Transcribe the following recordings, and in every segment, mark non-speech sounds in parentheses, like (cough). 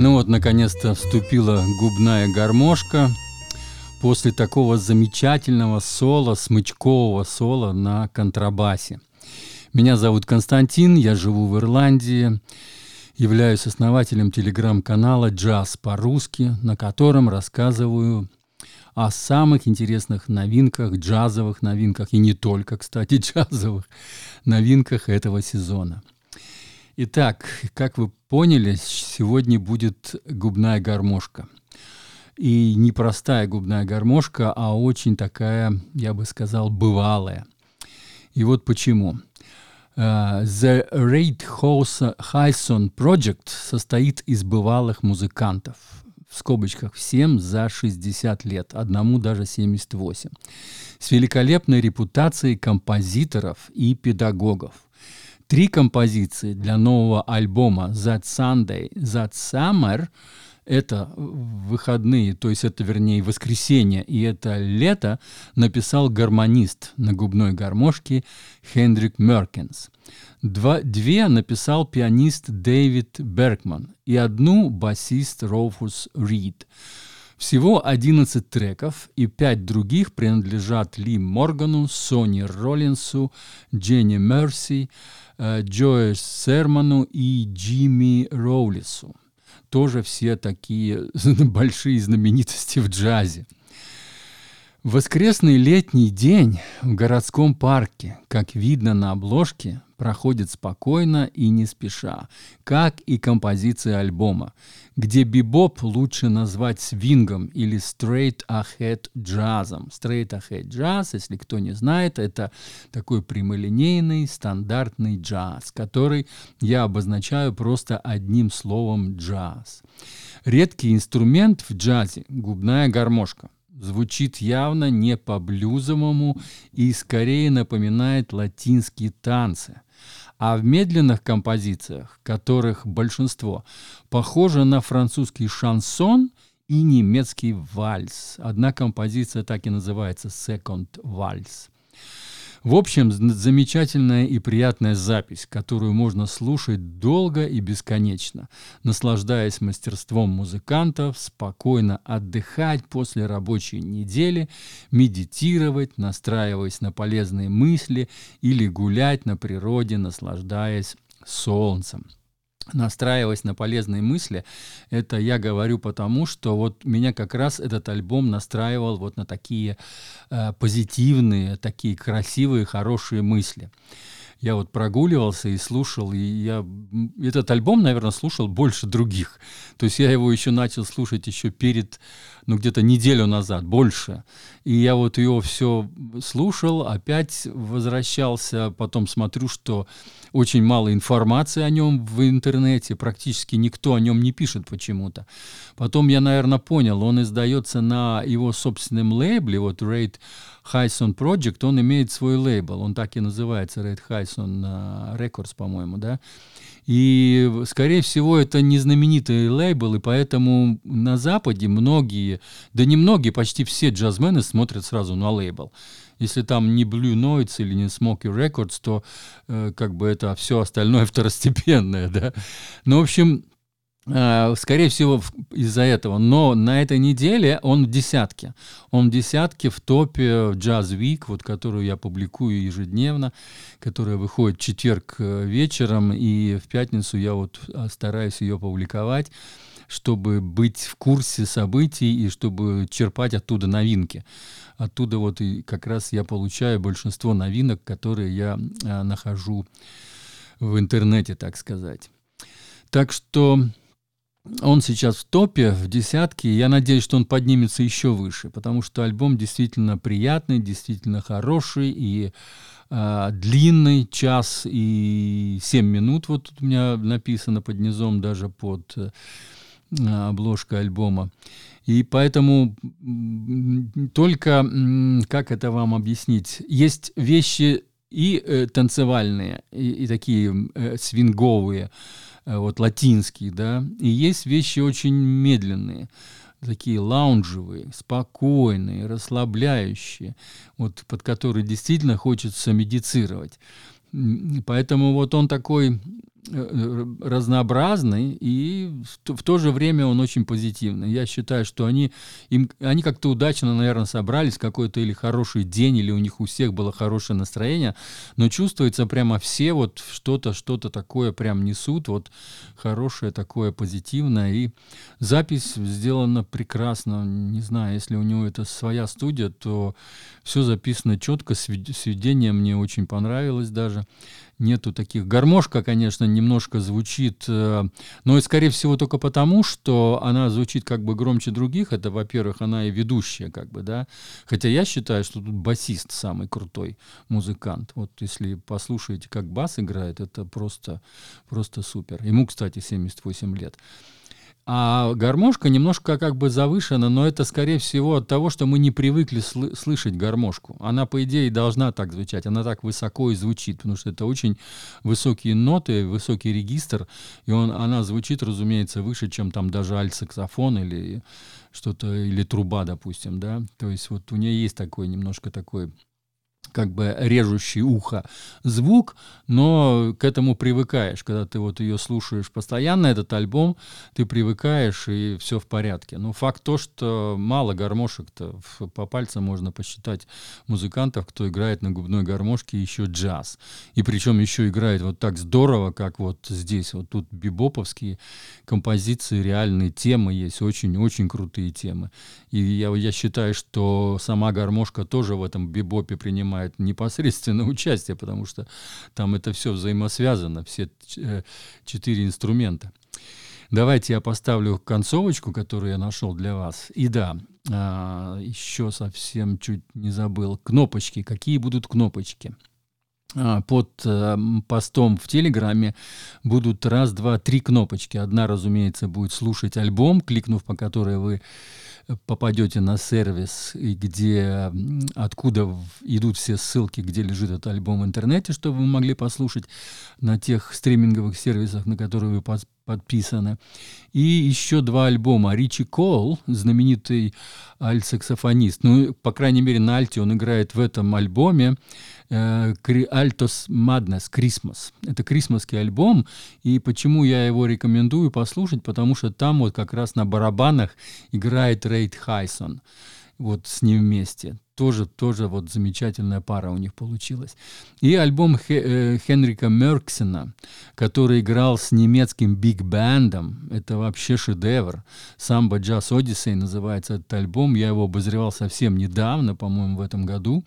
Ну вот, наконец-то вступила губная гармошка после такого замечательного соло, смычкового соло на контрабасе. Меня зовут Константин, я живу в Ирландии, являюсь основателем телеграм-канала «Джаз по-русски», на котором рассказываю о самых интересных новинках, джазовых новинках, и не только, кстати, (laughs) джазовых новинках этого сезона. Итак, как вы поняли, сегодня будет губная гармошка. И не простая губная гармошка, а очень такая, я бы сказал, бывалая. И вот почему. Uh, the Raid Hyson Project состоит из бывалых музыкантов, в скобочках всем за 60 лет, одному даже 78, с великолепной репутацией композиторов и педагогов. Три композиции для нового альбома That Sunday, That Summer – это выходные, то есть это, вернее, воскресенье и это лето, написал гармонист на губной гармошке Хендрик Меркинс. Два, две написал пианист Дэвид Бергман и одну басист Роуфус Рид. Всего 11 треков, и пять других принадлежат Ли Моргану, Сони Роллинсу, Дженни Мерси, э, Джоэ Серману и Джимми Роулису. Тоже все такие (laughs) большие знаменитости в джазе. Воскресный летний день в городском парке, как видно на обложке, проходит спокойно и не спеша, как и композиция альбома, где бибоп лучше назвать свингом или straight ahead джазом. Straight ahead джаз, если кто не знает, это такой прямолинейный стандартный джаз, который я обозначаю просто одним словом джаз. Редкий инструмент в джазе – губная гармошка – звучит явно не по-блюзовому и скорее напоминает латинские танцы. А в медленных композициях, которых большинство, похоже на французский шансон и немецкий вальс. Одна композиция так и называется «Second Vals». В общем, замечательная и приятная запись, которую можно слушать долго и бесконечно, наслаждаясь мастерством музыкантов, спокойно отдыхать после рабочей недели, медитировать, настраиваясь на полезные мысли или гулять на природе, наслаждаясь солнцем настраиваясь на полезные мысли, это я говорю потому, что вот меня как раз этот альбом настраивал вот на такие э, позитивные, такие красивые, хорошие мысли. Я вот прогуливался и слушал, и я этот альбом, наверное, слушал больше других. То есть я его еще начал слушать еще перед, ну где-то неделю назад, больше. И я вот его все слушал, опять возвращался, потом смотрю, что очень мало информации о нем в интернете, практически никто о нем не пишет почему-то. Потом я, наверное, понял, он издается на его собственном лейбле, вот Raid Hyson Project, он имеет свой лейбл, он так и называется, Raid Hyson Records, по-моему, да. И, скорее всего, это не знаменитый лейбл, и поэтому на Западе многие, да не многие, почти все джазмены смотрят сразу на лейбл. Если там не Blue Notes или не Smoky Records, то э, как бы это все остальное (laughs) второстепенное, да. Ну, в общем, скорее всего, из-за этого. Но на этой неделе он в десятке. Он в десятке в топе Jazz Week, вот, которую я публикую ежедневно, которая выходит в четверг э, вечером, и в пятницу я вот э, стараюсь ее публиковать чтобы быть в курсе событий и чтобы черпать оттуда новинки. Оттуда вот и как раз я получаю большинство новинок, которые я а, нахожу в интернете, так сказать. Так что он сейчас в топе, в десятке, я надеюсь, что он поднимется еще выше, потому что альбом действительно приятный, действительно хороший и э, длинный, час и семь минут, вот тут у меня написано под низом даже под обложка альбома. И поэтому только, как это вам объяснить, есть вещи и э, танцевальные, и, и такие э, свинговые, э, вот латинские, да, и есть вещи очень медленные, такие лаунжевые, спокойные, расслабляющие, вот под которые действительно хочется медицировать. Поэтому вот он такой э, разнообразный и в то же время он очень позитивный. Я считаю, что они, им, они как-то удачно, наверное, собрались, какой-то или хороший день, или у них у всех было хорошее настроение, но чувствуется прямо все вот что-то, что-то такое прям несут, вот хорошее такое позитивное. И запись сделана прекрасно. Не знаю, если у него это своя студия, то все записано четко, сведение мне очень понравилось даже нету таких. Гармошка, конечно, немножко звучит, э, но и, скорее всего, только потому, что она звучит как бы громче других. Это, во-первых, она и ведущая, как бы, да. Хотя я считаю, что тут басист самый крутой музыкант. Вот если послушаете, как бас играет, это просто, просто супер. Ему, кстати, 78 лет. А гармошка немножко как бы завышена, но это, скорее всего, от того, что мы не привыкли сл- слышать гармошку. Она, по идее, должна так звучать, она так высоко и звучит, потому что это очень высокие ноты, высокий регистр, и он, она звучит, разумеется, выше, чем там даже альт-саксофон или что-то, или труба, допустим, да. То есть вот у нее есть такой, немножко такой как бы режущий ухо звук, но к этому привыкаешь. Когда ты вот ее слушаешь постоянно, этот альбом, ты привыкаешь, и все в порядке. Но факт то, что мало гармошек-то, по пальцам можно посчитать музыкантов, кто играет на губной гармошке еще джаз. И причем еще играет вот так здорово, как вот здесь. Вот тут бибоповские композиции, реальные темы есть, очень-очень крутые темы. И я, я считаю, что сама гармошка тоже в этом бибопе принимает принимает непосредственное участие, потому что там это все взаимосвязано, все э, четыре инструмента. Давайте я поставлю концовочку, которую я нашел для вас. И да, а, еще совсем чуть не забыл. Кнопочки. Какие будут кнопочки? А, под э, постом в Телеграме будут раз, два, три кнопочки. Одна, разумеется, будет слушать альбом, кликнув по которой вы попадете на сервис, где, откуда идут все ссылки, где лежит этот альбом в интернете, чтобы вы могли послушать на тех стриминговых сервисах, на которые вы подписаны. И еще два альбома. Ричи Кол, знаменитый альт-саксофонист, ну, по крайней мере, на альте он играет в этом альбоме, Altos Madness Christmas. Это крисмасский альбом, и почему я его рекомендую послушать, потому что там вот как раз на барабанах играет Рейд Хайсон вот с ним вместе. Тоже, тоже вот замечательная пара у них получилась. И альбом э, Хенрика Мерксена, который играл с немецким биг-бендом, это вообще шедевр. «Самбо Джаз Одиссей» называется этот альбом. Я его обозревал совсем недавно, по-моему, в этом году.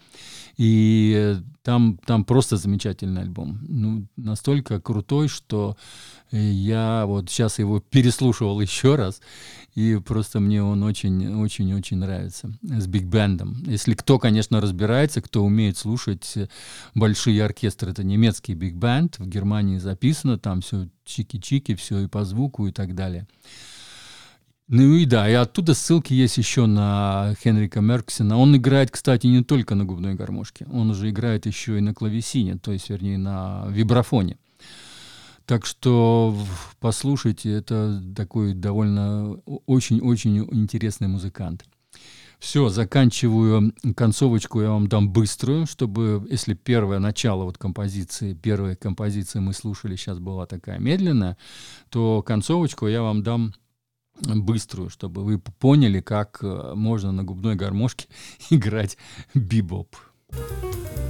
И там, там просто замечательный альбом. Ну, настолько крутой, что я вот сейчас его переслушивал (laughs) еще раз, и просто мне он очень-очень-очень нравится с биг-бендом. Если кто, конечно, разбирается, кто умеет слушать большие оркестры, это немецкий биг-бенд, в Германии записано, там все чики-чики, все и по звуку и так далее. Ну и да, и оттуда ссылки есть еще на Хенрика Мерксена. Он играет, кстати, не только на губной гармошке, он уже играет еще и на клавесине, то есть, вернее, на вибрафоне. Так что послушайте, это такой довольно очень-очень интересный музыкант. Все, заканчиваю концовочку, я вам дам быструю, чтобы, если первое начало вот композиции, первая композиция мы слушали, сейчас была такая медленная, то концовочку я вам дам быструю, чтобы вы поняли, как э, можно на губной гармошке (laughs) играть бибоп. thank